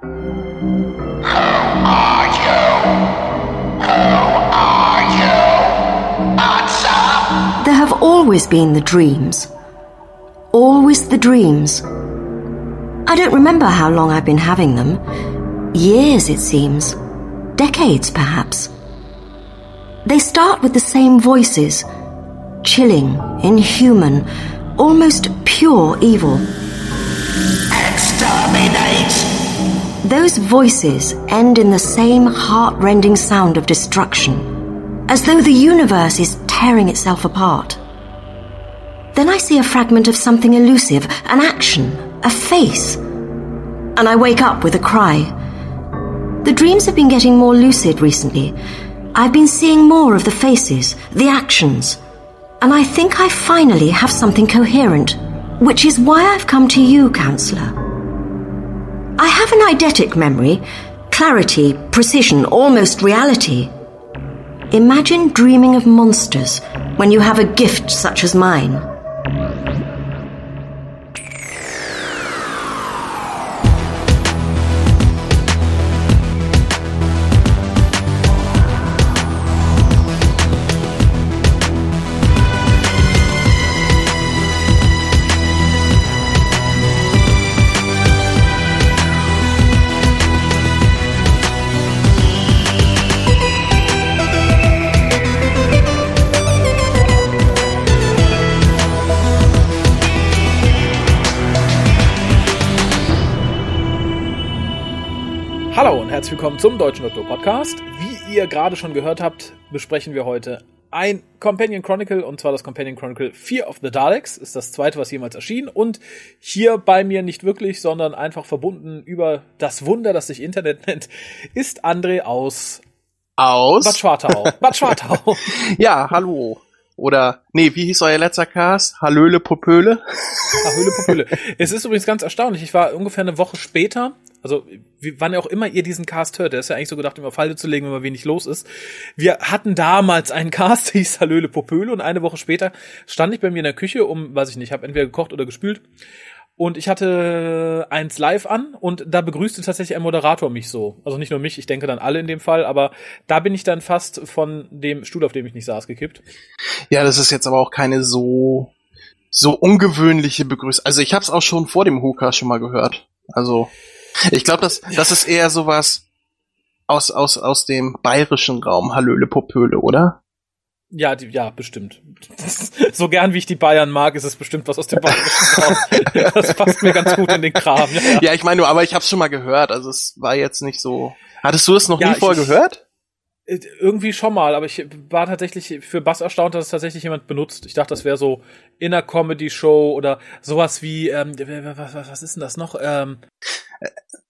There have always been the dreams. Always the dreams. I don't remember how long I've been having them. Years, it seems. Decades, perhaps. They start with the same voices. Chilling, inhuman, almost pure evil. Those voices end in the same heart-rending sound of destruction, as though the universe is tearing itself apart. Then I see a fragment of something elusive, an action, a face, and I wake up with a cry. The dreams have been getting more lucid recently. I've been seeing more of the faces, the actions, and I think I finally have something coherent, which is why I've come to you, Counselor. I have an eidetic memory, clarity, precision, almost reality. Imagine dreaming of monsters when you have a gift such as mine. Willkommen zum Deutschen Doktor Podcast. Wie ihr gerade schon gehört habt, besprechen wir heute ein Companion Chronicle und zwar das Companion Chronicle Fear of the Daleks. Ist das zweite, was jemals erschien und hier bei mir nicht wirklich, sondern einfach verbunden über das Wunder, das sich Internet nennt, ist André aus Aus. Bad Schwartau. Bad Schwartau. ja, hallo. Oder, nee, wie hieß euer letzter Cast? Hallöle Popöle? Ach, Höhle Popöle. Es ist übrigens ganz erstaunlich. Ich war ungefähr eine Woche später, also wie, wann auch immer ihr diesen Cast hört, der ist ja eigentlich so gedacht, immer Falte zu legen, wenn mal wenig los ist. Wir hatten damals einen Cast, der hieß Hallöle Popöle und eine Woche später stand ich bei mir in der Küche um, weiß ich nicht, habe entweder gekocht oder gespült und ich hatte eins live an und da begrüßte tatsächlich ein Moderator mich so. Also nicht nur mich, ich denke dann alle in dem Fall, aber da bin ich dann fast von dem Stuhl, auf dem ich nicht saß, gekippt. Ja, das ist jetzt aber auch keine so so ungewöhnliche Begrüßung. Also ich habe es auch schon vor dem Hookah schon mal gehört. Also ich glaube, das das ist eher sowas aus aus aus dem bayerischen Raum. Hallöle Popöle, oder? Ja, die, ja, bestimmt. so gern wie ich die Bayern mag, ist es bestimmt was aus dem Raum. Das passt mir ganz gut in den Kram. Ja, ja. Ja, ich meine, aber ich habe schon mal gehört. Also es war jetzt nicht so. Hattest du es noch Ja, nie vorher gehört? Äh, Irgendwie schon mal, aber ich war tatsächlich für Bass erstaunt, dass es tatsächlich jemand benutzt. Ich dachte, das wäre so in einer Comedy-Show oder sowas wie, ähm, was, was, was ist denn das noch? Ähm,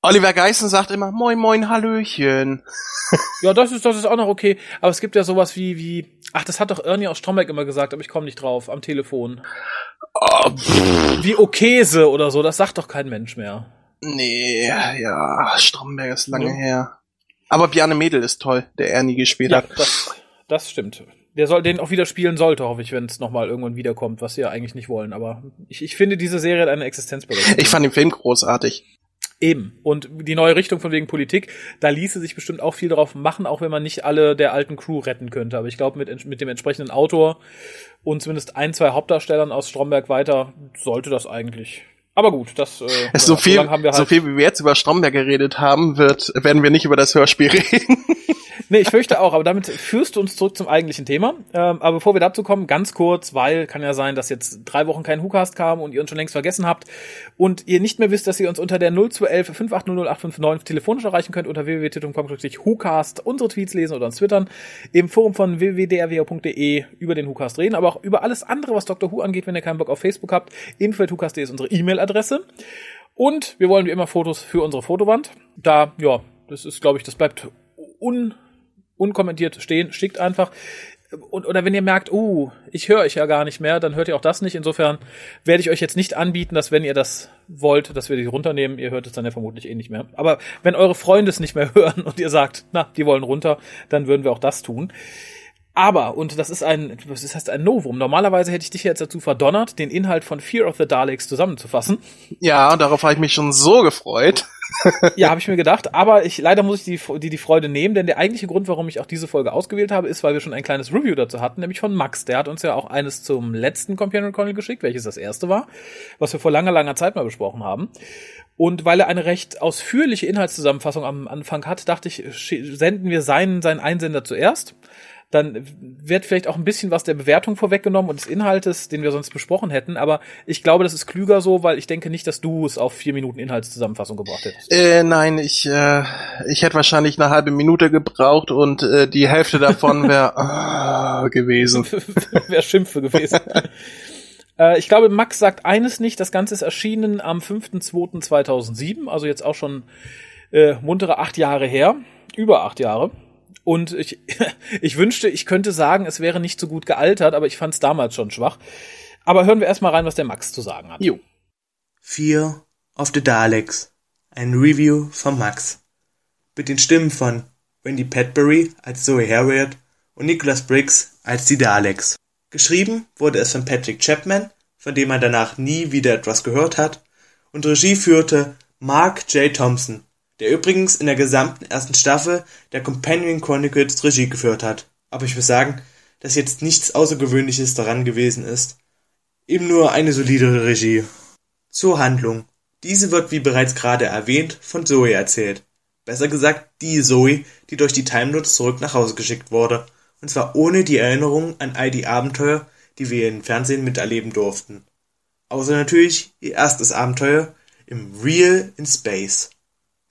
Oliver Geissen sagt immer Moin Moin Hallöchen. ja, das ist, das ist auch noch okay. Aber es gibt ja sowas wie, wie, ach, das hat doch Ernie aus Stromberg immer gesagt, aber ich komme nicht drauf, am Telefon. Oh, Wie Okese oder so, das sagt doch kein Mensch mehr. nee, ja, Stromberg ist lange Ja. her. Aber Bjarne Mädel ist toll, der Ernie gespielt Ja, hat. das, das stimmt. Der soll den auch wieder spielen sollte, hoffe ich, wenn es nochmal irgendwann wiederkommt, was sie ja eigentlich nicht wollen. Aber ich, ich finde, diese Serie hat eine Existenzberechtigung. Ich fand den Film großartig. Eben. Und die neue Richtung von wegen Politik, da ließe sich bestimmt auch viel drauf machen, auch wenn man nicht alle der alten Crew retten könnte. Aber ich glaube, mit, mit dem entsprechenden Autor und zumindest ein, zwei Hauptdarstellern aus Stromberg weiter sollte das eigentlich. Aber gut, das äh, so ja, viel, wir halt. so viel wie wir jetzt über Stromberg geredet haben, wird, werden wir nicht über das Hörspiel reden. Nee, ich fürchte auch, aber damit führst du uns zurück zum eigentlichen Thema. Ähm, aber bevor wir dazu kommen, ganz kurz, weil kann ja sein, dass jetzt drei Wochen kein WhoCast kam und ihr uns schon längst vergessen habt und ihr nicht mehr wisst, dass ihr uns unter der 0211 5800 telefonisch erreichen könnt unter www.com-WhoCast unsere Tweets lesen oder uns twittern, im Forum von www.drwo.de über den WhoCast reden, aber auch über alles andere, was Dr. Who angeht, wenn ihr keinen Bock auf Facebook habt. info.whocast.de ist unsere E-Mail-Adresse. Und wir wollen wie immer Fotos für unsere Fotowand. Da, ja, das ist, glaube ich, das bleibt un unkommentiert stehen, schickt einfach. Und, oder wenn ihr merkt, uh, ich höre euch ja gar nicht mehr, dann hört ihr auch das nicht. Insofern werde ich euch jetzt nicht anbieten, dass wenn ihr das wollt, dass wir die runternehmen. Ihr hört es dann ja vermutlich eh nicht mehr. Aber wenn eure Freunde es nicht mehr hören und ihr sagt, na, die wollen runter, dann würden wir auch das tun. Aber, und das ist ein, was ist heißt ein Novum. Normalerweise hätte ich dich jetzt dazu verdonnert, den Inhalt von Fear of the Daleks zusammenzufassen. Ja, darauf habe ich mich schon so gefreut. ja, habe ich mir gedacht. Aber ich leider muss ich die, die, die Freude nehmen, denn der eigentliche Grund, warum ich auch diese Folge ausgewählt habe, ist, weil wir schon ein kleines Review dazu hatten, nämlich von Max. Der hat uns ja auch eines zum letzten Companion Chronicle geschickt, welches das erste war, was wir vor langer, langer Zeit mal besprochen haben. Und weil er eine recht ausführliche Inhaltszusammenfassung am Anfang hat, dachte ich, senden wir seinen, seinen Einsender zuerst dann wird vielleicht auch ein bisschen was der Bewertung vorweggenommen und des Inhaltes, den wir sonst besprochen hätten. Aber ich glaube, das ist klüger so, weil ich denke nicht, dass du es auf vier Minuten Inhaltszusammenfassung gebracht hättest. Äh, nein, ich, äh, ich hätte wahrscheinlich eine halbe Minute gebraucht und äh, die Hälfte davon wäre äh, gewesen. wäre Schimpfe gewesen. Äh, ich glaube, Max sagt eines nicht. Das Ganze ist erschienen am 5.2.2007, also jetzt auch schon äh, muntere acht Jahre her. Über acht Jahre. Und ich, ich wünschte, ich könnte sagen, es wäre nicht so gut gealtert, aber ich fand es damals schon schwach. Aber hören wir erstmal rein, was der Max zu sagen hat. Jo. Fear of the Daleks. Ein Review von Max. Mit den Stimmen von Wendy Padbury als Zoe Harriet und Nicholas Briggs als die Daleks. Geschrieben wurde es von Patrick Chapman, von dem man danach nie wieder etwas gehört hat, und Regie führte Mark J. Thompson, der übrigens in der gesamten ersten Staffel der Companion Chronicles Regie geführt hat. Aber ich muss sagen, dass jetzt nichts Außergewöhnliches daran gewesen ist. Eben nur eine solide Regie. Zur Handlung. Diese wird, wie bereits gerade erwähnt, von Zoe erzählt. Besser gesagt, die Zoe, die durch die Time Notes zurück nach Hause geschickt wurde. Und zwar ohne die Erinnerung an all die Abenteuer, die wir im Fernsehen miterleben durften. Außer natürlich ihr erstes Abenteuer im Real in Space.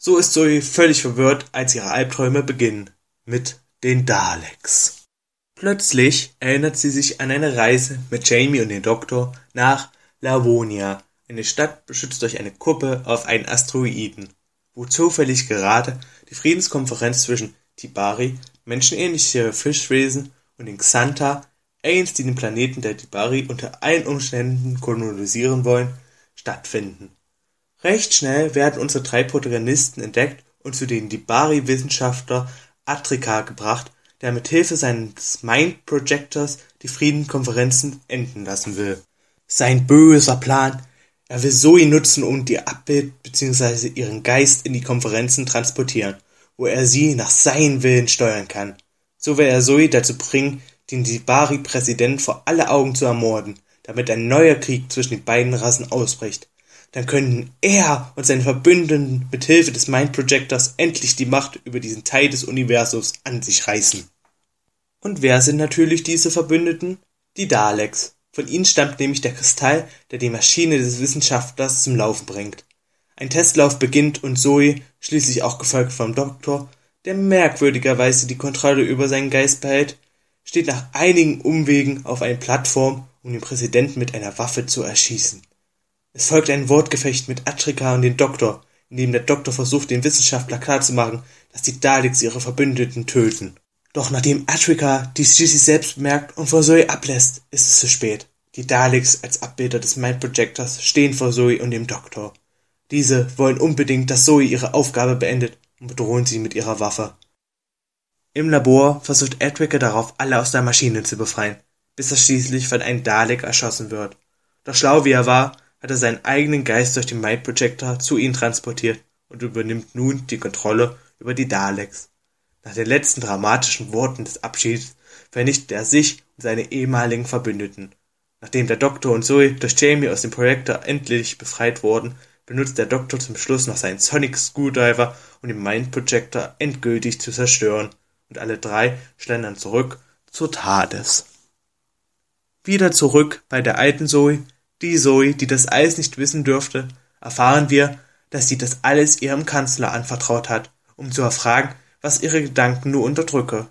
So ist Zoe völlig verwirrt, als ihre Albträume beginnen. Mit den Daleks. Plötzlich erinnert sie sich an eine Reise mit Jamie und dem Doktor nach Lavonia, eine Stadt beschützt durch eine Kuppe auf einen Asteroiden, wo zufällig gerade die Friedenskonferenz zwischen Tibari, menschenähnliche Fischwesen, und den Xanta, Aliens, die den Planeten der Tibari unter allen Umständen kolonisieren wollen, stattfinden. Recht schnell werden unsere drei Protagonisten entdeckt und zu den Dibari-Wissenschaftler Atrika gebracht, der mit Hilfe seines Mind-Projectors die Friedenskonferenzen enden lassen will. Sein böser Plan, er will Zoe nutzen und ihr Abbild bzw. ihren Geist in die Konferenzen transportieren, wo er sie nach seinem Willen steuern kann. So will er Zoe dazu bringen, den Dibari-Präsident vor alle Augen zu ermorden, damit ein neuer Krieg zwischen den beiden Rassen ausbricht dann könnten er und seine Verbündeten mit Hilfe des Mind Projectors endlich die Macht über diesen Teil des Universums an sich reißen. Und wer sind natürlich diese Verbündeten? Die Daleks. Von ihnen stammt nämlich der Kristall, der die Maschine des Wissenschaftlers zum Laufen bringt. Ein Testlauf beginnt und Zoe, schließlich auch gefolgt vom Doktor, der merkwürdigerweise die Kontrolle über seinen Geist behält, steht nach einigen Umwegen auf einer Plattform, um den Präsidenten mit einer Waffe zu erschießen. Es folgt ein Wortgefecht mit Atrika und dem Doktor, in dem der Doktor versucht, dem Wissenschaftler klarzumachen, dass die Daleks ihre Verbündeten töten. Doch nachdem Atrika dies schließlich selbst bemerkt und vor Zoe ablässt, ist es zu spät. Die Daleks als Abbilder des Mind Projectors stehen vor Zoe und dem Doktor. Diese wollen unbedingt, dass Zoe ihre Aufgabe beendet und bedrohen sie mit ihrer Waffe. Im Labor versucht Atrika darauf, alle aus der Maschine zu befreien, bis er schließlich von einem Dalek erschossen wird. Doch schlau wie er war, hat er seinen eigenen Geist durch den Mind Projector zu ihnen transportiert und übernimmt nun die Kontrolle über die Daleks. Nach den letzten dramatischen Worten des Abschieds vernichtet er sich und seine ehemaligen Verbündeten. Nachdem der Doktor und Zoe durch Jamie aus dem Projektor endlich befreit wurden, benutzt der Doktor zum Schluss noch seinen Sonic Screwdriver, um den Mind Projector endgültig zu zerstören, und alle drei schlendern zurück zur TARDIS. Wieder zurück bei der alten Zoe, die Zoe, die das alles nicht wissen dürfte, erfahren wir, dass sie das alles ihrem Kanzler anvertraut hat, um zu erfragen, was ihre Gedanken nur unterdrücke.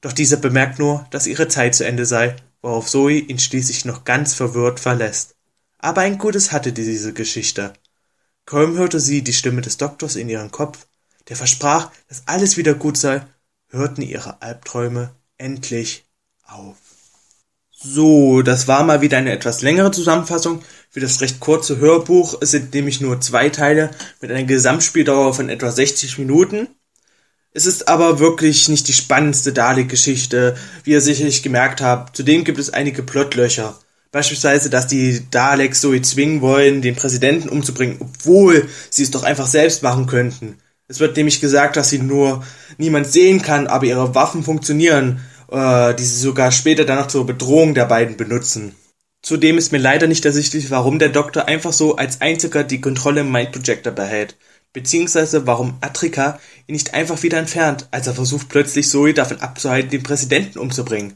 Doch dieser bemerkt nur, dass ihre Zeit zu Ende sei, worauf Zoe ihn schließlich noch ganz verwirrt verlässt. Aber ein Gutes hatte diese Geschichte. Kaum hörte sie die Stimme des Doktors in ihren Kopf, der versprach, dass alles wieder gut sei, hörten ihre Albträume endlich auf. So, das war mal wieder eine etwas längere Zusammenfassung. Für das recht kurze Hörbuch es sind nämlich nur zwei Teile mit einer Gesamtspieldauer von etwa 60 Minuten. Es ist aber wirklich nicht die spannendste Dalek-Geschichte, wie ihr sicherlich gemerkt habt. Zudem gibt es einige Plotlöcher. Beispielsweise, dass die Daleks Zoe zwingen wollen, den Präsidenten umzubringen, obwohl sie es doch einfach selbst machen könnten. Es wird nämlich gesagt, dass sie nur niemand sehen kann, aber ihre Waffen funktionieren, äh, die sie sogar später dann noch zur Bedrohung der beiden benutzen. Zudem ist mir leider nicht ersichtlich, warum der Doktor einfach so als einziger die Kontrolle im Mind Projector behält, beziehungsweise warum Atrika ihn nicht einfach wieder entfernt, als er versucht plötzlich Zoe davon abzuhalten, den Präsidenten umzubringen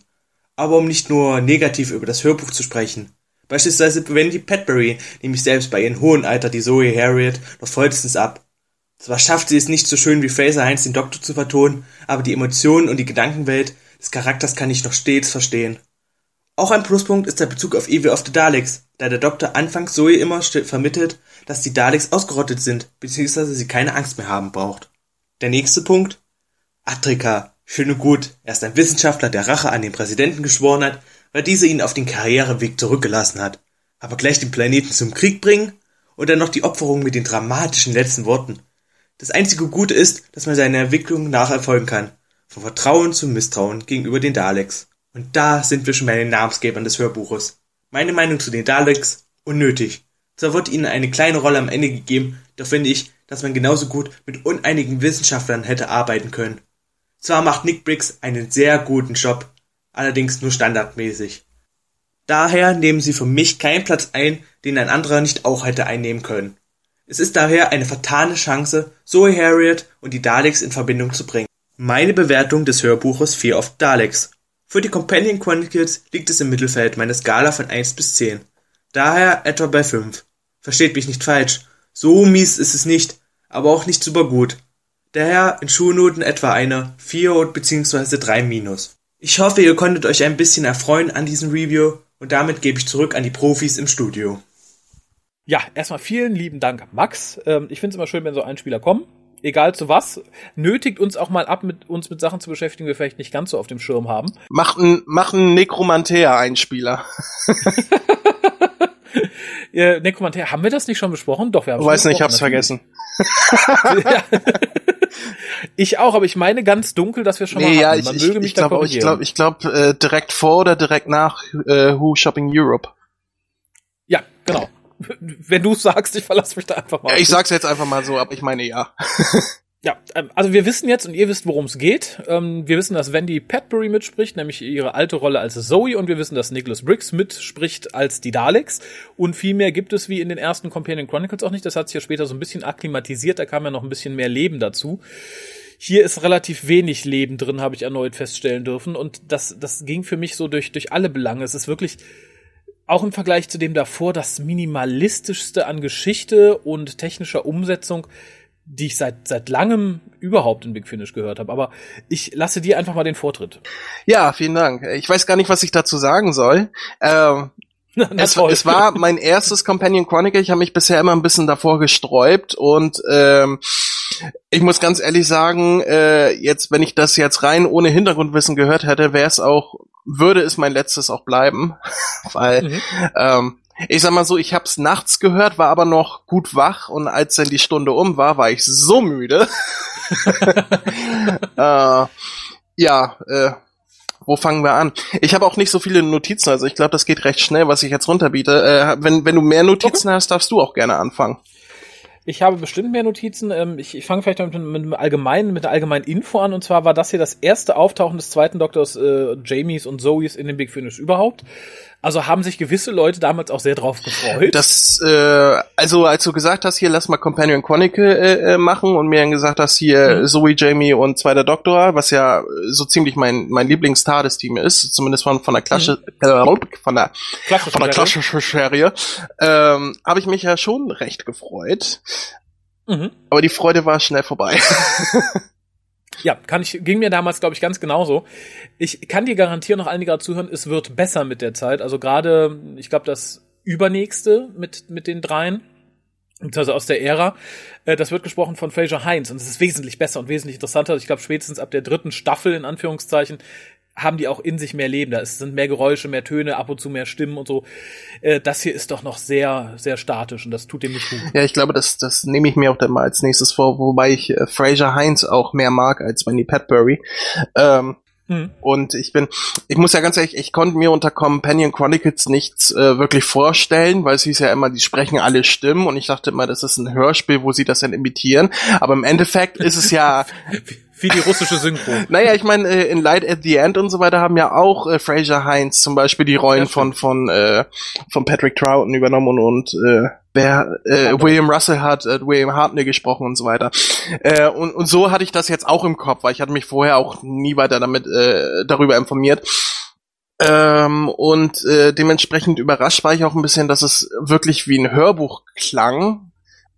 aber um nicht nur negativ über das Hörbuch zu sprechen. Beispielsweise Wendy Petbury nämlich selbst bei ihrem hohen Alter die Zoe Harriet noch vollstens ab. Zwar schafft sie es nicht so schön wie Fraser Heinz den Doktor zu vertonen, aber die Emotionen und die Gedankenwelt des Charakters kann ich noch stets verstehen. Auch ein Pluspunkt ist der Bezug auf Evil of the Daleks, da der Doktor anfangs Zoe immer vermittelt, dass die Daleks ausgerottet sind, beziehungsweise sie keine Angst mehr haben braucht. Der nächste Punkt? Atrika, Schön und gut, er ist ein Wissenschaftler, der Rache an den Präsidenten geschworen hat, weil dieser ihn auf den Karriereweg zurückgelassen hat. Aber gleich den Planeten zum Krieg bringen und dann noch die Opferung mit den dramatischen letzten Worten. Das einzige Gute ist, dass man seine Entwicklung nacherfolgen kann. Von Vertrauen zu Misstrauen gegenüber den Daleks. Und da sind wir schon bei den Namensgebern des Hörbuches. Meine Meinung zu den Daleks? Unnötig. Zwar wird ihnen eine kleine Rolle am Ende gegeben, doch finde ich, dass man genauso gut mit uneinigen Wissenschaftlern hätte arbeiten können. Zwar macht Nick Briggs einen sehr guten Job, allerdings nur standardmäßig. Daher nehmen sie für mich keinen Platz ein, den ein anderer nicht auch hätte einnehmen können. Es ist daher eine fatale Chance, Zoe Harriet und die Daleks in Verbindung zu bringen. Meine Bewertung des Hörbuches Fear of Daleks. Für die Companion Chronicles liegt es im Mittelfeld meiner Skala von 1 bis 10. Daher etwa bei 5. Versteht mich nicht falsch. So mies ist es nicht, aber auch nicht super gut. Daher in Schulnoten etwa eine 4 bzw. 3 minus. Ich hoffe, ihr konntet euch ein bisschen erfreuen an diesem Review und damit gebe ich zurück an die Profis im Studio. Ja, erstmal vielen lieben Dank, Max. Ähm, ich finde es immer schön, wenn so Einspieler kommen. Egal zu was, nötigt uns auch mal ab, mit uns mit Sachen zu beschäftigen, die wir vielleicht nicht ganz so auf dem Schirm haben. Mach einen mach Nekromantea-Einspieler. äh, Nekromantea, haben wir das nicht schon besprochen? Doch, wir haben Ich weiß nicht, ich hab's vergessen. ich auch, aber ich meine ganz dunkel, dass wir schon nee, mal ja, hatten. ich, Man ich, möge mich ich glaube, ich glaube, ich glaube, äh, direkt vor oder direkt nach äh, Who Shopping Europe. Ja, genau. Wenn du sagst, ich verlasse mich da einfach mal. Ja, ich sag's jetzt einfach mal so, aber ich meine ja. Ja, ähm, also wir wissen jetzt und ihr wisst, worum es geht. Ähm, wir wissen, dass Wendy Petbury mitspricht, nämlich ihre alte Rolle als Zoe, und wir wissen, dass Nicholas Briggs mitspricht als die Daleks. Und viel mehr gibt es wie in den ersten Companion Chronicles auch nicht. Das hat sich ja später so ein bisschen akklimatisiert, da kam ja noch ein bisschen mehr Leben dazu. Hier ist relativ wenig Leben drin, habe ich erneut feststellen dürfen. Und das, das ging für mich so durch, durch alle Belange. Es ist wirklich auch im Vergleich zu dem davor das minimalistischste an Geschichte und technischer Umsetzung, die ich seit seit langem überhaupt in Big Finish gehört habe. Aber ich lasse dir einfach mal den Vortritt. Ja, vielen Dank. Ich weiß gar nicht, was ich dazu sagen soll. Ähm, es, es, war mein erstes Companion Chronicle. Ich habe mich bisher immer ein bisschen davor gesträubt und ähm, ich muss ganz ehrlich sagen, äh, jetzt, wenn ich das jetzt rein ohne Hintergrundwissen gehört hätte, wäre es auch, würde es mein letztes auch bleiben, weil mhm. ähm, ich sag mal so, ich hab's nachts gehört, war aber noch gut wach und als dann die Stunde um war, war ich so müde. äh, ja, äh, wo fangen wir an? Ich habe auch nicht so viele Notizen, also ich glaube, das geht recht schnell, was ich jetzt runterbiete. Äh, wenn, wenn du mehr Notizen okay. hast, darfst du auch gerne anfangen. Ich habe bestimmt mehr Notizen. Ähm, ich, ich fange vielleicht mit, mit, mit, allgemeinen, mit der allgemeinen Info an. Und zwar war das hier das erste Auftauchen des zweiten Doktors äh, Jamies und Zoes in dem Big Finish überhaupt. Also haben sich gewisse Leute damals auch sehr drauf gefreut. Das, äh, also als du gesagt hast, hier lass mal Companion Chronicle äh, äh machen und mir dann gesagt hast, hier mhm. Zoe, Jamie und zweiter Doktor, was ja so ziemlich mein mein Lieblings-TARDIS-Team ist, zumindest von von der Klasse mhm. äh, von der Klasse von der klassischen Serie, ähm, habe ich mich ja schon recht gefreut. Mhm. Aber die Freude war schnell vorbei. Ja, kann ich, ging mir damals, glaube ich, ganz genauso. Ich kann dir garantieren, noch gerade zuhören, es wird besser mit der Zeit. Also gerade, ich glaube, das übernächste mit, mit den dreien, also aus der Ära, äh, das wird gesprochen von Fraser Heinz und es ist wesentlich besser und wesentlich interessanter. Ich glaube, spätestens ab der dritten Staffel, in Anführungszeichen, haben die auch in sich mehr Leben. Da sind mehr Geräusche, mehr Töne, ab und zu mehr Stimmen und so. Äh, das hier ist doch noch sehr, sehr statisch und das tut dem nicht gut. Ja, ich glaube, das, das nehme ich mir auch dann mal als nächstes vor, wobei ich äh, Fraser Heinz auch mehr mag als Wendy Petbury. Ähm, Mhm. Und ich bin, ich muss ja ganz ehrlich, ich konnte mir unter Companion Chronicles nichts äh, wirklich vorstellen, weil es hieß ja immer, die sprechen alle Stimmen und ich dachte immer, das ist ein Hörspiel, wo sie das dann imitieren. Aber im Endeffekt ist es ja Wie die russische Synchro. naja, ich meine, äh, in Light at the End und so weiter haben ja auch äh, Fraser Heinz zum Beispiel die Rollen von von äh, von Patrick Troughton übernommen und, und äh, wer äh, William Russell hat äh, William Hartnell gesprochen und so weiter. Äh, und, und so hatte ich das jetzt auch im Kopf, weil ich hatte mich vorher auch nie weiter damit äh, darüber informiert. Ähm, und äh, dementsprechend überrascht war ich auch ein bisschen, dass es wirklich wie ein Hörbuch klang.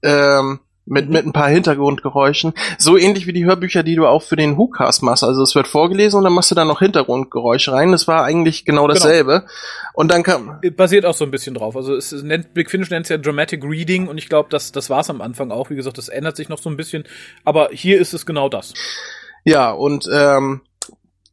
Ähm, mit, mit ein paar Hintergrundgeräuschen. So ähnlich wie die Hörbücher, die du auch für den WhoCast machst. Also es wird vorgelesen und dann machst du da noch Hintergrundgeräusche rein. Das war eigentlich genau, genau. dasselbe. Genau. Und dann kam. Basiert auch so ein bisschen drauf. Also es nennt, Big Finish nennt es ja Dramatic Reading und ich glaube, das, das war es am Anfang auch. Wie gesagt, das ändert sich noch so ein bisschen. Aber hier ist es genau das. Ja, und ähm,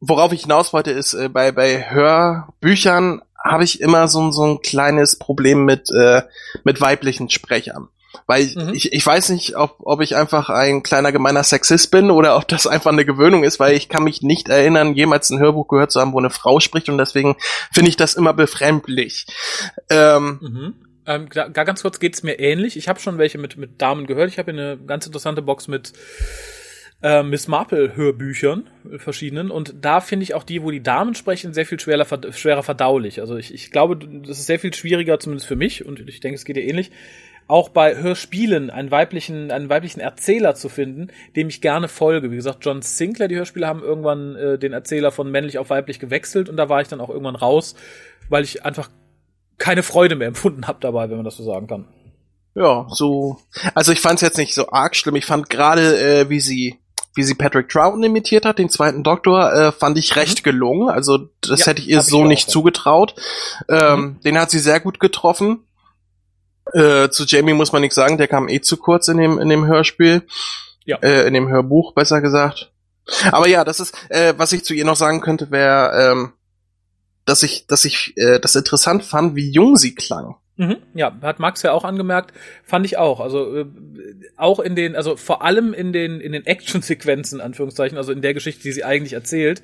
worauf ich hinaus wollte, ist, äh, bei, bei Hörbüchern habe ich immer so, so ein kleines Problem mit, äh, mit weiblichen Sprechern. Weil ich, mhm. ich, ich weiß nicht, ob, ob ich einfach ein kleiner gemeiner Sexist bin oder ob das einfach eine Gewöhnung ist, weil ich kann mich nicht erinnern, jemals ein Hörbuch gehört zu haben, wo eine Frau spricht und deswegen finde ich das immer befremdlich. Ähm, mhm. Ähm, gar ganz kurz geht's mir ähnlich. Ich habe schon welche mit, mit Damen gehört. Ich habe eine ganz interessante Box mit äh, Miss Marple Hörbüchern, äh, verschiedenen. Und da finde ich auch die, wo die Damen sprechen, sehr viel schwerer, schwerer verdaulich. Also ich, ich glaube, das ist sehr viel schwieriger, zumindest für mich, und ich denke, es geht dir ähnlich, auch bei Hörspielen einen weiblichen, einen weiblichen Erzähler zu finden, dem ich gerne folge. Wie gesagt, John Sinclair, die Hörspiele haben irgendwann äh, den Erzähler von männlich auf weiblich gewechselt und da war ich dann auch irgendwann raus, weil ich einfach keine Freude mehr empfunden habe dabei, wenn man das so sagen kann. Ja, so. Also ich fand es jetzt nicht so arg schlimm. Ich fand gerade, äh, wie sie wie sie Patrick Troughton imitiert hat, den zweiten Doktor, äh, fand ich recht mhm. gelungen. Also das ja, hätte ich ihr so ich nicht zugetraut. Ähm, mhm. Den hat sie sehr gut getroffen. Äh, zu Jamie muss man nichts sagen, der kam eh zu kurz in dem, in dem Hörspiel. Ja. Äh, in dem Hörbuch, besser gesagt. Aber ja, das ist, äh, was ich zu ihr noch sagen könnte, wäre, ähm, dass ich, dass ich äh, das interessant fand, wie jung sie klang. Mhm, ja, hat Max ja auch angemerkt, fand ich auch. Also äh, auch in den, also vor allem in den in den Action-Sequenzen Anführungszeichen, also in der Geschichte, die sie eigentlich erzählt,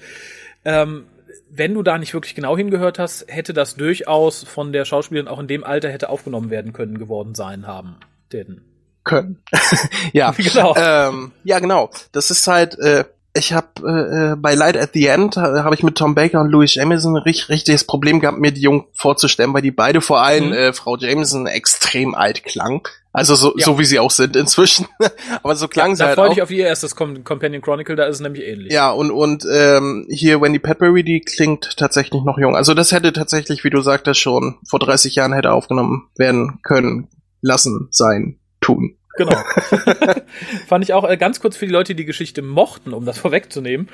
ähm, wenn du da nicht wirklich genau hingehört hast, hätte das durchaus von der Schauspielerin auch in dem Alter hätte aufgenommen werden können geworden sein haben. Denn können. ja, genau. Ähm, ja, genau. Das ist halt, äh, ich habe äh, äh, bei Light at the End äh, habe ich mit Tom Baker und Louis Jameson richtig richtiges Problem gehabt, mir die Jungen vorzustellen, weil die beide vor allem mhm. äh, Frau Jameson extrem alt klang. Also so, ja. so wie sie auch sind inzwischen. Aber so klang ja, sie halt auch. Da freue ich auf ihr erstes Companion Chronicle, da ist es nämlich ähnlich. Ja, und, und ähm, hier Wendy Petbury, die klingt tatsächlich noch jung. Also das hätte tatsächlich, wie du sagtest, schon vor 30 Jahren hätte aufgenommen werden können, lassen, sein, tun. Genau. Fand ich auch äh, ganz kurz für die Leute, die die Geschichte mochten, um das vorwegzunehmen.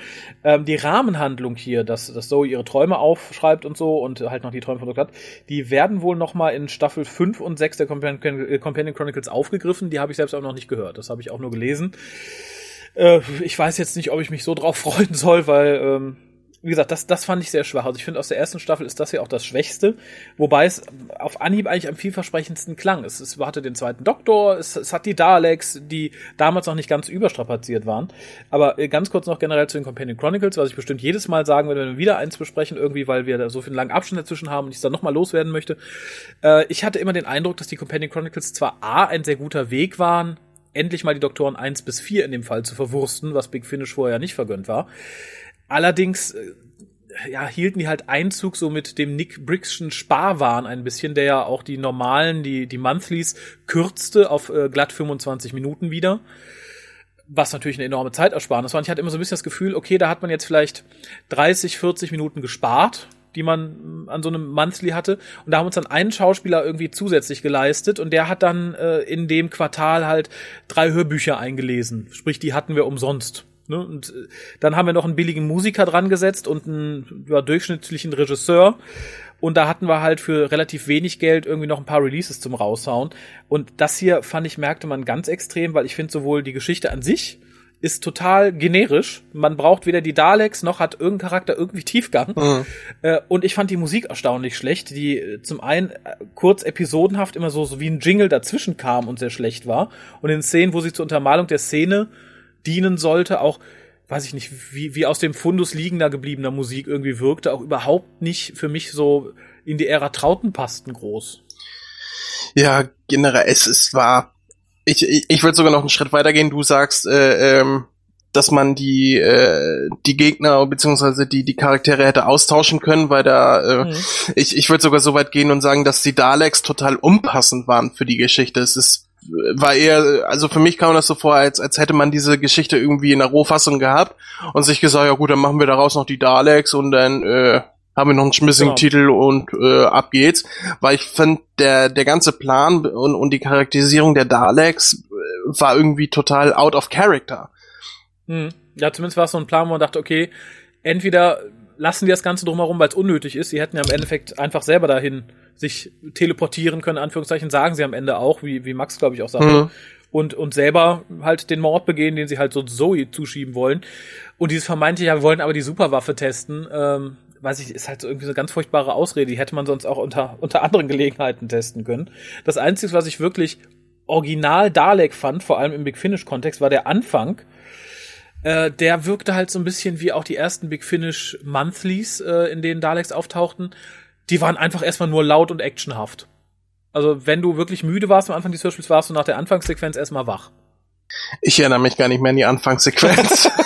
Ähm, die Rahmenhandlung hier, dass, dass Zoe ihre Träume aufschreibt und so und halt noch die Träume von Dr. hat, die werden wohl noch mal in Staffel 5 und 6 der Companion, äh, Companion Chronicles aufgegriffen. Die habe ich selbst auch noch nicht gehört. Das habe ich auch nur gelesen. Äh, ich weiß jetzt nicht, ob ich mich so drauf freuen soll, weil ähm, wie gesagt, das, das fand ich sehr schwach. Also ich finde, aus der ersten Staffel ist das hier auch das Schwächste, wobei es auf Anhieb eigentlich am vielversprechendsten klang. Es, es hatte den zweiten Doktor, es, es hat die Daleks, die damals noch nicht ganz überstrapaziert waren. Aber äh, ganz kurz noch generell zu den Companion Chronicles, was ich bestimmt jedes Mal sagen werde, wenn wir wieder eins besprechen, irgendwie, weil wir da so viel langen Abstand dazwischen haben und ich es dann nochmal loswerden möchte. Äh, ich hatte immer den Eindruck, dass die Companion Chronicles zwar A, ein sehr guter Weg waren, endlich mal die Doktoren eins bis vier in dem Fall zu verwursten, was Big Finish vorher nicht vergönnt war. Allerdings äh, ja, hielten die halt Einzug so mit dem Nick Brickschen Sparwahn ein bisschen, der ja auch die normalen, die, die Monthlies kürzte auf äh, glatt 25 Minuten wieder. Was natürlich eine enorme Zeitersparnis war. Und ich hatte immer so ein bisschen das Gefühl, okay, da hat man jetzt vielleicht 30, 40 Minuten gespart, die man an so einem Monthly hatte. Und da haben uns dann einen Schauspieler irgendwie zusätzlich geleistet und der hat dann äh, in dem Quartal halt drei Hörbücher eingelesen. Sprich, die hatten wir umsonst. Ne? Und äh, dann haben wir noch einen billigen Musiker dran gesetzt und einen ja, durchschnittlichen Regisseur. Und da hatten wir halt für relativ wenig Geld irgendwie noch ein paar Releases zum raushauen. Und das hier fand ich, merkte man ganz extrem, weil ich finde sowohl die Geschichte an sich ist total generisch. Man braucht weder die Daleks noch hat irgendein Charakter irgendwie Tiefgang. Mhm. Äh, und ich fand die Musik erstaunlich schlecht, die äh, zum einen äh, kurz episodenhaft immer so, so wie ein Jingle dazwischen kam und sehr schlecht war. Und in Szenen, wo sie zur Untermalung der Szene dienen sollte, auch weiß ich nicht, wie, wie aus dem Fundus liegender gebliebener Musik irgendwie wirkte, auch überhaupt nicht für mich so in die Ära Trauten passten groß. Ja, generell, es, es war ich, ich, ich würde sogar noch einen Schritt weitergehen. Du sagst, äh, ähm, dass man die äh, die Gegner beziehungsweise die die Charaktere hätte austauschen können, weil da äh, mhm. ich ich würde sogar so weit gehen und sagen, dass die Daleks total unpassend waren für die Geschichte. Es ist war eher, also für mich kam das so vor, als, als hätte man diese Geschichte irgendwie in der Rohfassung gehabt und sich gesagt, ja gut, dann machen wir daraus noch die Daleks und dann äh, haben wir noch einen schmissigen genau. Titel und äh, ab geht's. Weil ich finde, der, der ganze Plan und, und die Charakterisierung der Daleks äh, war irgendwie total out of character. Hm. Ja, zumindest war es so ein Plan, wo man dachte, okay, entweder lassen wir das Ganze drumherum, weil es unnötig ist. Sie hätten ja im Endeffekt einfach selber dahin sich teleportieren können, Anführungszeichen, sagen sie am Ende auch, wie, wie Max, glaube ich, auch sagte. Mhm. Und, und selber halt den Mord begehen, den sie halt so Zoe zuschieben wollen. Und dieses vermeintliche, ja, wir wollen aber die Superwaffe testen, ähm, weiß ich, ist halt so irgendwie so eine ganz furchtbare Ausrede, die hätte man sonst auch unter, unter anderen Gelegenheiten testen können. Das Einzige, was ich wirklich original Dalek fand, vor allem im Big Finish-Kontext, war der Anfang. Äh, der wirkte halt so ein bisschen wie auch die ersten Big Finish Monthlies, äh, in denen Daleks auftauchten. Die waren einfach erstmal nur laut und actionhaft. Also, wenn du wirklich müde warst am Anfang des Hörspiels, warst du nach der Anfangssequenz erstmal wach. Ich erinnere mich gar nicht mehr an die Anfangssequenz.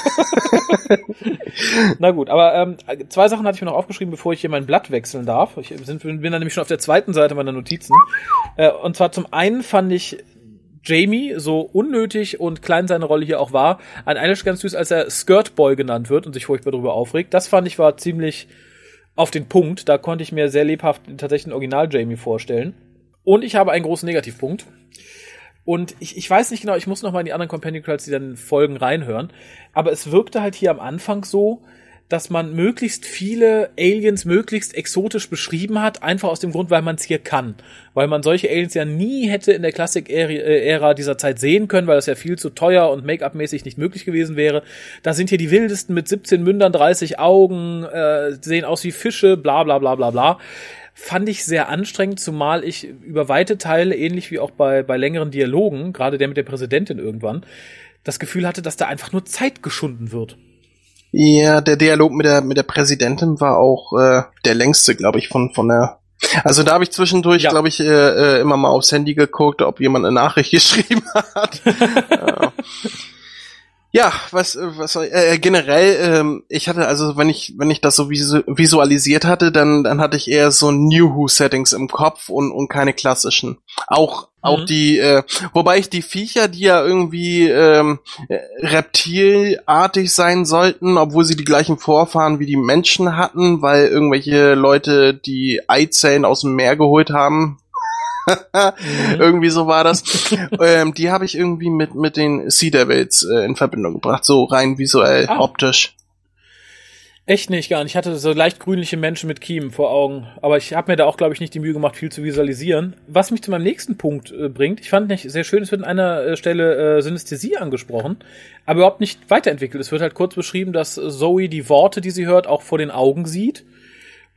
Na gut, aber ähm, zwei Sachen hatte ich mir noch aufgeschrieben, bevor ich hier mein Blatt wechseln darf. Ich bin, bin dann nämlich schon auf der zweiten Seite meiner Notizen. Äh, und zwar zum einen fand ich Jamie, so unnötig und klein seine Rolle hier auch war, an einer ganz süß, als er Skirt Boy genannt wird und sich furchtbar darüber aufregt. Das fand ich war ziemlich auf den Punkt. Da konnte ich mir sehr lebhaft tatsächlich einen Original Jamie vorstellen. Und ich habe einen großen Negativpunkt. Und ich, ich weiß nicht genau, ich muss noch mal in die anderen Companion Credits, die dann folgen, reinhören. Aber es wirkte halt hier am Anfang so, dass man möglichst viele Aliens möglichst exotisch beschrieben hat, einfach aus dem Grund, weil man es hier kann. Weil man solche Aliens ja nie hätte in der Klassik-Ära dieser Zeit sehen können, weil das ja viel zu teuer und Make-up-mäßig nicht möglich gewesen wäre. Da sind hier die wildesten mit 17 Mündern, 30 Augen, äh, sehen aus wie Fische, bla bla bla bla bla fand ich sehr anstrengend, zumal ich über weite Teile, ähnlich wie auch bei, bei längeren Dialogen, gerade der mit der Präsidentin irgendwann, das Gefühl hatte, dass da einfach nur Zeit geschunden wird. Ja, der Dialog mit der mit der Präsidentin war auch äh, der längste, glaube ich, von von der. Also da habe ich zwischendurch, ja. glaube ich, äh, äh, immer mal aufs Handy geguckt, ob jemand eine Nachricht geschrieben hat. ja. Ja, was, was äh, generell, ähm, ich hatte also, wenn ich, wenn ich das so visualisiert hatte, dann, dann hatte ich eher so New Who Settings im Kopf und, und keine klassischen. Auch, mhm. auch die, äh, wobei ich die Viecher, die ja irgendwie ähm, reptilartig sein sollten, obwohl sie die gleichen Vorfahren wie die Menschen hatten, weil irgendwelche Leute die Eizellen aus dem Meer geholt haben, mhm. Irgendwie so war das. ähm, die habe ich irgendwie mit, mit den Sea Devils äh, in Verbindung gebracht, so rein visuell, ah. optisch. Echt nicht, gar nicht. Ich hatte so leicht grünliche Menschen mit Kiemen vor Augen. Aber ich habe mir da auch, glaube ich, nicht die Mühe gemacht, viel zu visualisieren. Was mich zu meinem nächsten Punkt äh, bringt, ich fand nicht sehr schön, es wird an einer äh, Stelle äh, Synästhesie angesprochen, aber überhaupt nicht weiterentwickelt. Es wird halt kurz beschrieben, dass Zoe die Worte, die sie hört, auch vor den Augen sieht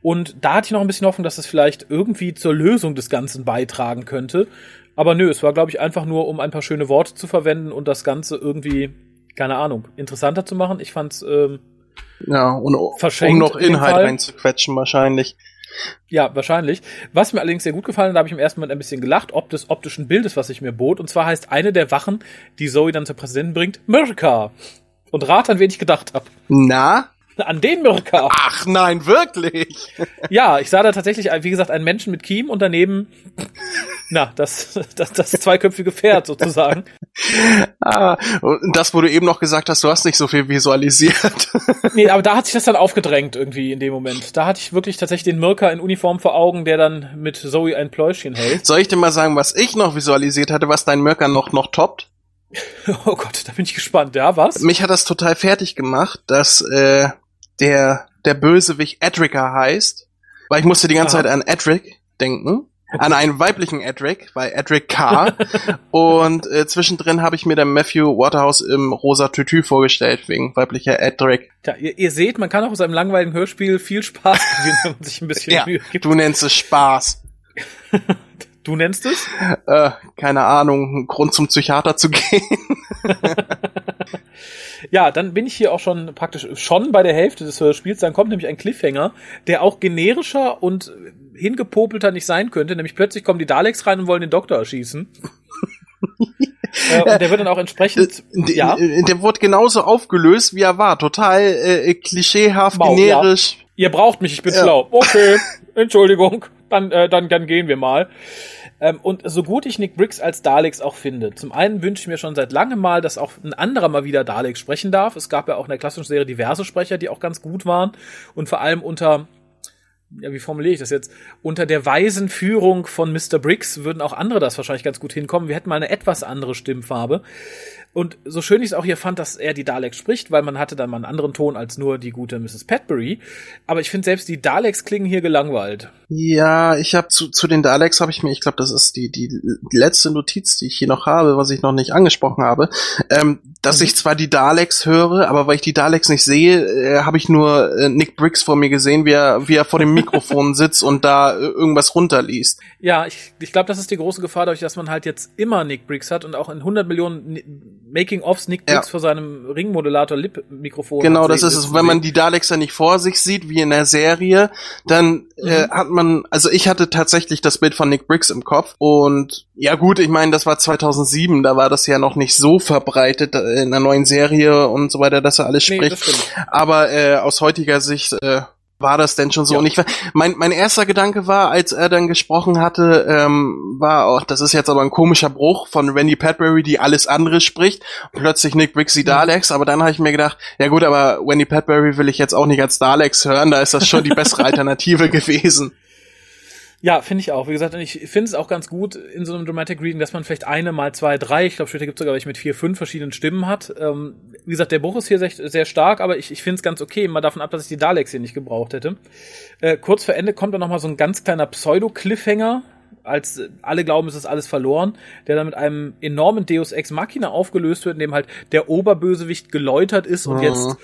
und da hatte ich noch ein bisschen Hoffnung, dass es vielleicht irgendwie zur Lösung des Ganzen beitragen könnte. Aber nö, es war, glaube ich, einfach nur, um ein paar schöne Worte zu verwenden und das Ganze irgendwie, keine Ahnung, interessanter zu machen. Ich fand's ähm, ja, und, um noch Inhalt reinzuquetschen wahrscheinlich. Ja, wahrscheinlich. Was mir allerdings sehr gut gefallen hat, da habe ich im ersten Moment ein bisschen gelacht, ob des optischen Bildes, was ich mir bot. Und zwar heißt eine der Wachen, die Zoe dann zur Präsidentin bringt, Mirka. Und rat an wen ich gedacht habe. Na? an den Mirka. Ach nein, wirklich? Ja, ich sah da tatsächlich, wie gesagt, einen Menschen mit Kiem und daneben, na, das, das, das zweiköpfige Pferd sozusagen. Ah, und das, wo du eben noch gesagt hast, du hast nicht so viel visualisiert. Nee, aber da hat sich das dann aufgedrängt irgendwie in dem Moment. Da hatte ich wirklich tatsächlich den Mirka in Uniform vor Augen, der dann mit Zoe ein Pläuschen hält. Soll ich dir mal sagen, was ich noch visualisiert hatte, was dein Mirka noch, noch toppt? Oh Gott, da bin ich gespannt. Ja, was? Mich hat das total fertig gemacht, dass äh, der, der Bösewicht Edrica heißt, weil ich musste die ganze Aha. Zeit an Edric denken. An einen weiblichen Edric, bei Edric K. und äh, zwischendrin habe ich mir dann Matthew Waterhouse im rosa Tütü vorgestellt, wegen weiblicher Edric. Tja, ihr, ihr seht, man kann auch aus einem langweiligen Hörspiel viel Spaß gewinnen, wenn man sich ein bisschen Ja, Mühe gibt. du nennst es Spaß. Du nennst es? Äh, keine Ahnung, ein Grund zum Psychiater zu gehen. Ja, dann bin ich hier auch schon praktisch schon bei der Hälfte des Hörspiels. Dann kommt nämlich ein Cliffhanger, der auch generischer und hingepopelter nicht sein könnte. Nämlich plötzlich kommen die Daleks rein und wollen den Doktor erschießen. äh, und der wird dann auch entsprechend, Der, ja, der wurde genauso aufgelöst, wie er war. Total äh, klischeehaft, Mau, generisch. ihr braucht mich, ich bin Ja. schlau. Okay, Entschuldigung, dann, äh, dann, dann gehen wir mal. Ähm, und so gut ich Nick Briggs als Daleks auch finde, zum einen wünsche ich mir schon seit langem mal, dass auch ein anderer mal wieder Daleks sprechen darf. Es gab ja auch in der klassischen Serie diverse Sprecher, die auch ganz gut waren und vor allem unter ja, wie formuliere ich das jetzt? Unter der weisen Führung von Mr. Briggs würden auch andere das wahrscheinlich ganz gut hinkommen. Wir hätten mal eine etwas andere Stimmfarbe. Und so schön ich es auch hier fand, dass er die Daleks spricht, weil man hatte dann mal einen anderen Ton als nur die gute Mrs. Petbury. Aber ich finde selbst die Daleks klingen hier gelangweilt. Ja, ich habe zu, zu den Daleks habe ich mir, ich glaube, das ist die, die die letzte Notiz, die ich hier noch habe, was ich noch nicht angesprochen habe, ähm, dass Mhm. ich zwar die Daleks höre, aber weil ich die Daleks nicht sehe, äh, habe ich nur äh, Nick Briggs vor mir gesehen, wie er, wie er vor dem Mikrofon sitzt und da äh, irgendwas runterliest. Ja, ich, ich glaube, das ist die große Gefahr, dadurch, dass man halt jetzt immer Nick Briggs hat und auch in 100 Millionen Making-ofs Nick Ja. Briggs vor seinem Ringmodulator-Lip-Mikrofon Genau, das ist es. Wenn man die Daleks ja nicht vor sich sieht, wie in der Serie, dann äh, Mhm. hat man, also ich hatte tatsächlich das Bild von Nick Briggs im Kopf und ja gut, ich meine, das war 2007, da war das ja noch nicht so verbreitet äh, in der neuen Serie und so weiter, dass er alles Nee, spricht. Aber äh, aus heutiger Sicht äh, war das denn schon so. Ja. Und ich war, mein, mein erster Gedanke war, als er dann gesprochen hatte, ähm, war auch, das ist jetzt aber ein komischer Bruch von Randy Padbury, die alles andere spricht, plötzlich Nick Briggs die Daleks, aber dann habe ich mir gedacht, ja gut, aber Randy Padbury will ich jetzt auch nicht als Daleks hören, da ist das schon die bessere Alternative gewesen. Ja, finde ich auch. Wie gesagt, und ich finde es auch ganz gut in so einem Dramatic Reading, dass man vielleicht eine mal zwei, drei, ich glaube später gibt es sogar welche mit vier, fünf verschiedenen Stimmen hat. Ähm, wie gesagt, der Bruch ist hier sehr, sehr stark, aber ich, ich finde es ganz okay, mal davon ab, dass ich die Daleks hier nicht gebraucht hätte. Äh, kurz vor Ende kommt dann noch mal so ein ganz kleiner Pseudo-Cliffhanger, als äh, alle glauben, es ist alles verloren, der dann mit einem enormen Deus Ex Machina aufgelöst wird, in dem halt der Oberbösewicht geläutert ist und Mhm. jetzt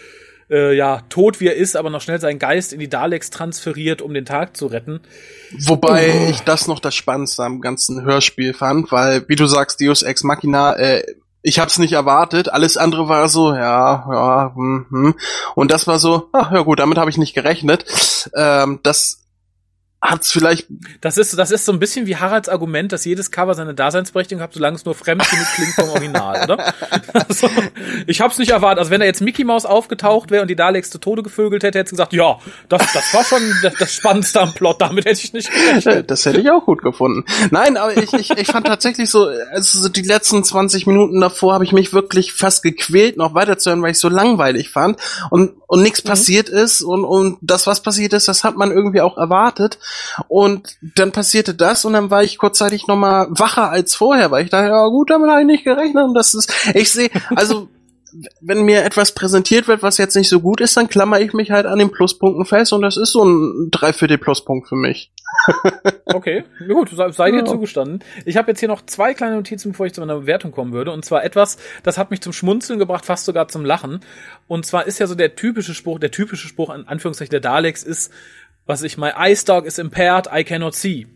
äh, ja, tot wie er ist, aber noch schnell seinen Geist in die Daleks transferiert, um den Tag zu retten. Wobei Oh. ich das noch das Spannendste am ganzen Hörspiel fand, weil, wie du sagst, Deus Ex Machina, äh, ich hab's nicht erwartet, alles andere war so, ja, ja, hm, hm. Und das war so, ach ja gut, damit habe ich nicht gerechnet. Ähm, das hat's vielleicht, Das ist, das ist so ein bisschen wie Haralds Argument, dass jedes Cover seine Daseinsberechtigung hat, solange es nur fremd genug klingt vom Original, oder? Also, ich hab's nicht erwartet. Also wenn da jetzt Mickey Mouse aufgetaucht wäre und die Daleks zu Tode gevögelt hätte, hätte gesagt, ja, das, das war schon das, das Spannendste am Plot, damit hätte ich nicht gerechnet. das hätte ich auch gut gefunden. Nein, aber ich, ich, ich fand tatsächlich so, also so die letzten 20 Minuten davor habe ich mich wirklich fast gequält, noch weiterzuhören, weil ich so langweilig fand und, und nichts passiert ist und, und das, was passiert ist, das hat man irgendwie auch erwartet. Und dann passierte das und dann war ich kurzzeitig noch mal wacher als vorher, weil ich dachte, ja gut, damit habe ich nicht gerechnet. Und das ist, ich sehe, also wenn mir etwas präsentiert wird, was jetzt nicht so gut ist, dann klammer ich mich halt an den Pluspunkten fest und das ist so ein Dreiviertel Pluspunkt für mich. Okay, gut, sei, dir Ja. zugestanden. Ich habe jetzt hier noch zwei kleine Notizen, bevor ich zu meiner Bewertung kommen würde. Und zwar etwas, das hat mich zum Schmunzeln gebracht, fast sogar zum Lachen. Und zwar ist ja so der typische Spruch, der typische Spruch an Anführungszeichen der Daleks ist, was ich, my eye stalk is impaired, I cannot see.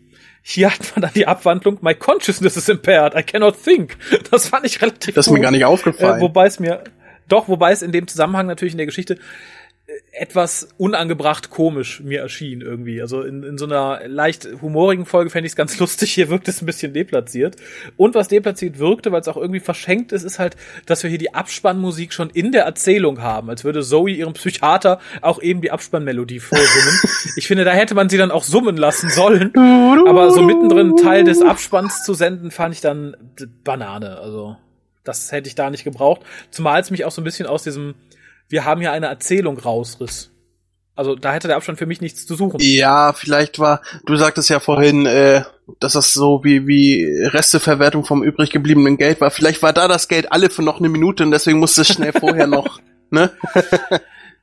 Hier hat man dann die Abwandlung, my consciousness is impaired, I cannot think. Das fand ich relativ Das ist mir gut. gar nicht aufgefallen. Äh, wobei es mir, doch, wobei es in dem Zusammenhang natürlich in der Geschichte äh, etwas unangebracht komisch mir erschien irgendwie. Also in, in so einer leicht humorigen Folge fände ich es ganz lustig. Hier wirkt es ein bisschen deplatziert. Und was deplatziert wirkte, weil es auch irgendwie verschenkt ist, ist halt, dass wir hier die Abspannmusik schon in der Erzählung haben, als würde Zoe ihrem Psychiater auch eben die Abspannmelodie vorsummen. ich finde, da hätte man sie dann auch summen lassen sollen. Aber so mittendrin Teil des Abspanns zu senden, fand ich dann Banane. Also das hätte ich da nicht gebraucht. Zumal es mich auch so ein bisschen aus diesem, wir haben hier eine Erzählung rausriss. Also da hätte der Abstand für mich nichts zu suchen. Ja, vielleicht war, du sagtest ja vorhin, äh, dass das so wie, wie Resteverwertung vom übrig gebliebenen Geld war. Vielleicht war da das Geld alle für noch eine Minute und deswegen musste es schnell vorher noch, ne?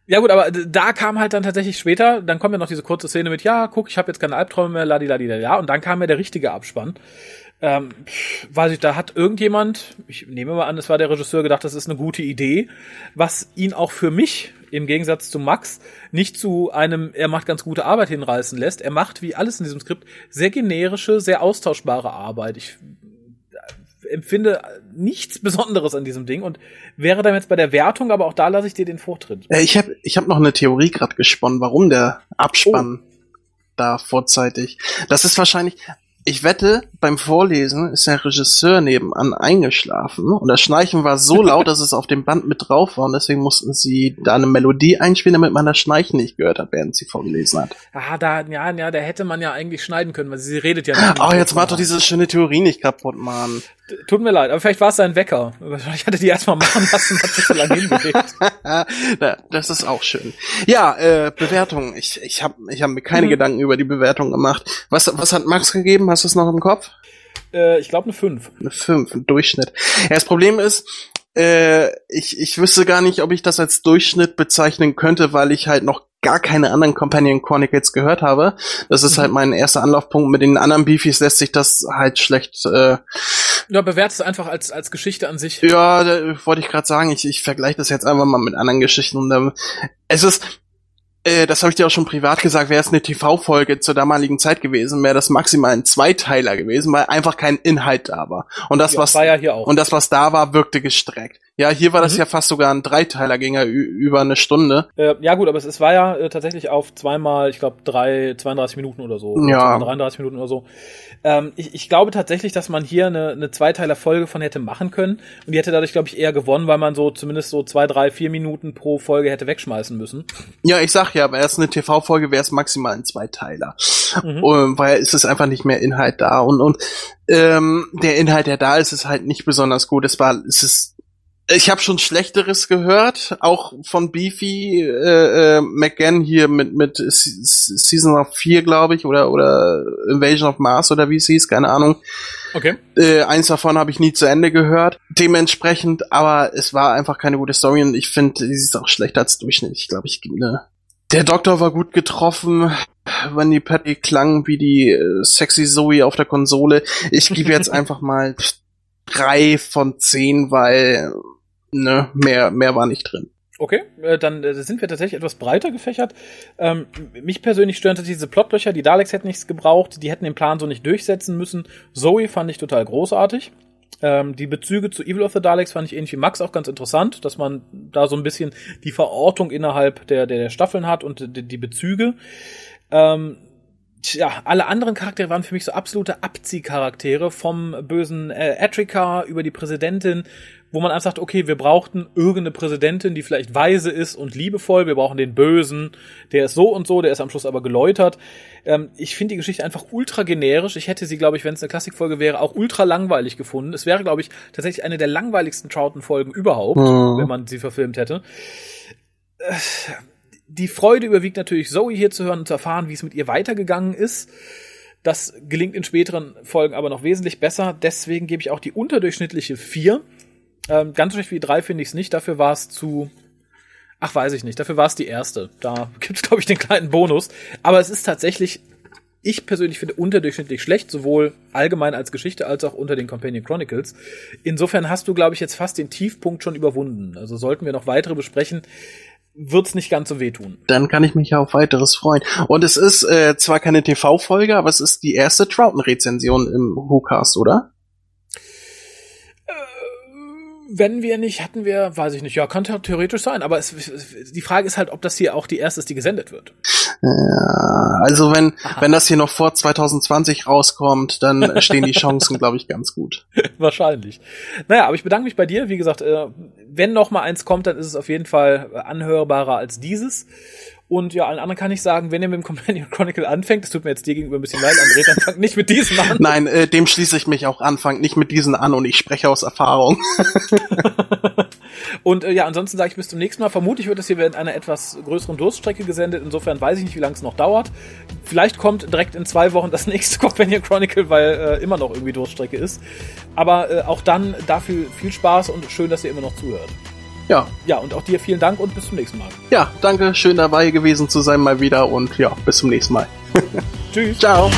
Ja gut, aber da kam halt dann tatsächlich später, dann kommt ja noch diese kurze Szene mit, ja, guck, ich habe jetzt keine Albträume mehr, ladi ladi ja, und dann kam ja der richtige Abspann. Ähm, weiß ich, da hat irgendjemand, ich nehme mal an, es war der Regisseur, gedacht, das ist eine gute Idee, was ihn auch für mich im Gegensatz zu Max nicht zu einem, er macht ganz gute Arbeit hinreißen lässt. Er macht, wie alles in diesem Skript, sehr generische, sehr austauschbare Arbeit. Ich empfinde nichts Besonderes an diesem Ding und wäre dann jetzt bei der Wertung, aber auch da lasse ich dir den Vortritt. Äh, ich habe ich hab noch eine Theorie gerade gesponnen, warum der Abspann oh. da vorzeitig. Das ist wahrscheinlich, ich wette, beim Vorlesen ist der Regisseur nebenan eingeschlafen und das Schnarchen war so laut, dass es auf dem Band mit drauf war und deswegen mussten sie da eine Melodie einspielen, damit man das Schnarchen nicht gehört hat, während sie vorgelesen hat. Ah, da, ja, ja, da hätte man ja eigentlich schneiden können, weil sie redet ja nicht. Oh, jetzt macht doch diese schöne Theorie nicht kaputt, Mann. Tut mir leid, aber vielleicht war es sein Wecker. Ich hatte die erstmal machen lassen, hat sich so lange hinbewegt. das ist auch schön. Ja, äh, Bewertung. Ich, ich habe ich hab mir keine mhm. Gedanken über die Bewertung gemacht. Was, was hat Max gegeben? Hast du es noch im Kopf? Äh, ich glaube eine 5. Eine 5, ein Durchschnitt. Ja, das Problem ist, äh, ich, ich wüsste gar nicht, ob ich das als Durchschnitt bezeichnen könnte, weil ich halt noch gar keine anderen Companion Chronicles gehört habe. Das ist halt mhm. halt mein erster Anlaufpunkt. Mit den anderen Beefies lässt sich das halt schlecht. Äh, ja, bewerte es einfach als als Geschichte an sich. Ja, da, wollte ich gerade sagen. Ich, ich vergleiche das jetzt einfach mal mit anderen Geschichten. Und, äh, es ist äh, das habe ich dir auch schon privat gesagt, wäre es eine TV-Folge zur damaligen Zeit gewesen, wäre das maximal ein Zweiteiler gewesen, weil einfach kein Inhalt da war. Und das, ja, was, war ja hier auch. und das, was da war, wirkte gestreckt. Ja, hier war mhm. das ja fast sogar ein Dreiteiler, ging ja über eine Stunde. Äh, ja gut, aber es, es war ja äh, tatsächlich auf zweimal, ich glaube, drei, 32 Minuten oder so. Ja. Oder 33 Minuten oder so. Ähm, ich, ich glaube tatsächlich, dass man hier eine, eine Zweiteiler-Folge von hätte machen können. Und die hätte dadurch, glaube ich, eher gewonnen, weil man so zumindest so zwei, drei, vier Minuten pro Folge hätte wegschmeißen müssen. Ja, ich sag ja, aber erst eine TV-Folge wäre es maximal ein Zweiteiler. Mhm. Um, weil es ist einfach nicht mehr Inhalt da. Und, und ähm, der Inhalt, der da ist, ist halt nicht besonders gut. Es war, es ist ich habe schon Schlechteres gehört, auch von Beefy äh, äh, McGann hier mit mit Season of 4, glaube ich, oder oder Invasion of Mars oder wie es hieß, keine Ahnung. Okay. Äh, eins davon habe ich nie zu Ende gehört. Dementsprechend, aber es war einfach keine gute Story und ich finde, sie ist auch schlechter als Durchschnitt. Ich glaube, ich gebe ne. Der Doktor war gut getroffen. Wenn die Patty klang wie die äh, sexy Zoe auf der Konsole. Ich gebe jetzt einfach mal drei von zehn, weil ne, mehr, mehr war nicht drin. Okay, äh, dann äh, sind wir tatsächlich etwas breiter gefächert. Ähm, mich persönlich stören diese Plotlöcher, die Daleks hätten nichts gebraucht, die hätten den Plan so nicht durchsetzen müssen. Zoe fand ich total großartig. Ähm, die Bezüge zu Evil of the Daleks fand ich ähnlich wie Max auch ganz interessant, dass man da so ein bisschen die Verortung innerhalb der, der, der Staffeln hat und die, die Bezüge. Ähm, Tja, alle anderen Charaktere waren für mich so absolute Abziehcharaktere vom bösen äh, Atrika über die Präsidentin wo man einfach sagt, okay, wir brauchten irgendeine Präsidentin, die vielleicht weise ist und liebevoll, wir brauchen den Bösen, der ist so und so, der ist am Schluss aber geläutert. Ähm, ich finde die Geschichte einfach ultra generisch. Ich hätte sie, glaube ich, wenn es eine Klassikfolge wäre, auch ultra langweilig gefunden. Es wäre, glaube ich, tatsächlich eine der langweiligsten Troughton-Folgen überhaupt, mhm. wenn man sie verfilmt hätte. Äh, die Freude überwiegt natürlich, Zoe hier zu hören und zu erfahren, wie es mit ihr weitergegangen ist. Das gelingt in späteren Folgen aber noch wesentlich besser. Deswegen gebe ich auch die unterdurchschnittliche 4. Ähm, ganz schlecht wie drei finde ich es nicht. Dafür war es zu. Ach, weiß ich nicht. Dafür war es die erste. Da gibt es, glaube ich, den kleinen Bonus. Aber es ist tatsächlich, ich persönlich finde, unterdurchschnittlich schlecht, sowohl allgemein als Geschichte als auch unter den Companion Chronicles. Insofern hast du, glaube ich, jetzt fast den Tiefpunkt schon überwunden. Also sollten wir noch weitere besprechen, wird's nicht ganz so wehtun. Dann kann ich mich ja auf weiteres freuen. Und es ist äh, zwar keine TV-Folge, aber es ist die erste Troughton-Rezension im WhoCast, oder? Wenn wir nicht, hatten wir, weiß ich nicht, ja, kann theoretisch sein, aber es, die Frage ist halt, ob das hier auch die erste ist, die gesendet wird. Ja, also wenn, Aha. wenn das hier noch vor 2020 rauskommt, dann stehen die Chancen, glaube ich, ganz gut. Wahrscheinlich. Naja, aber ich bedanke mich bei dir. Wie gesagt, äh, wenn noch mal eins kommt, dann ist es auf jeden Fall anhörbarer als dieses. Und ja, allen anderen kann ich sagen, wenn ihr mit dem Companion Chronicle anfängt, das tut mir jetzt dir gegenüber ein bisschen leid, André, dann fangt nicht mit diesem an. Nein, äh, dem schließe ich mich auch an, fangt nicht mit diesen an und ich spreche aus Erfahrung. und äh, ja, ansonsten sage ich bis zum nächsten Mal. Vermutlich wird es hier in einer etwas größeren Durststrecke gesendet. Insofern weiß ich nicht, wie lange es noch dauert. Vielleicht kommt direkt in zwei Wochen das nächste Companion Chronicle, weil äh, immer noch irgendwie Durststrecke ist. Aber äh, auch dann dafür viel Spaß und schön, dass ihr immer noch zuhört. Ja. Ja, und auch dir vielen Dank und bis zum nächsten Mal. Ja, danke, schön dabei gewesen zu sein mal wieder und ja, bis zum nächsten Mal. Tschüss. Ciao.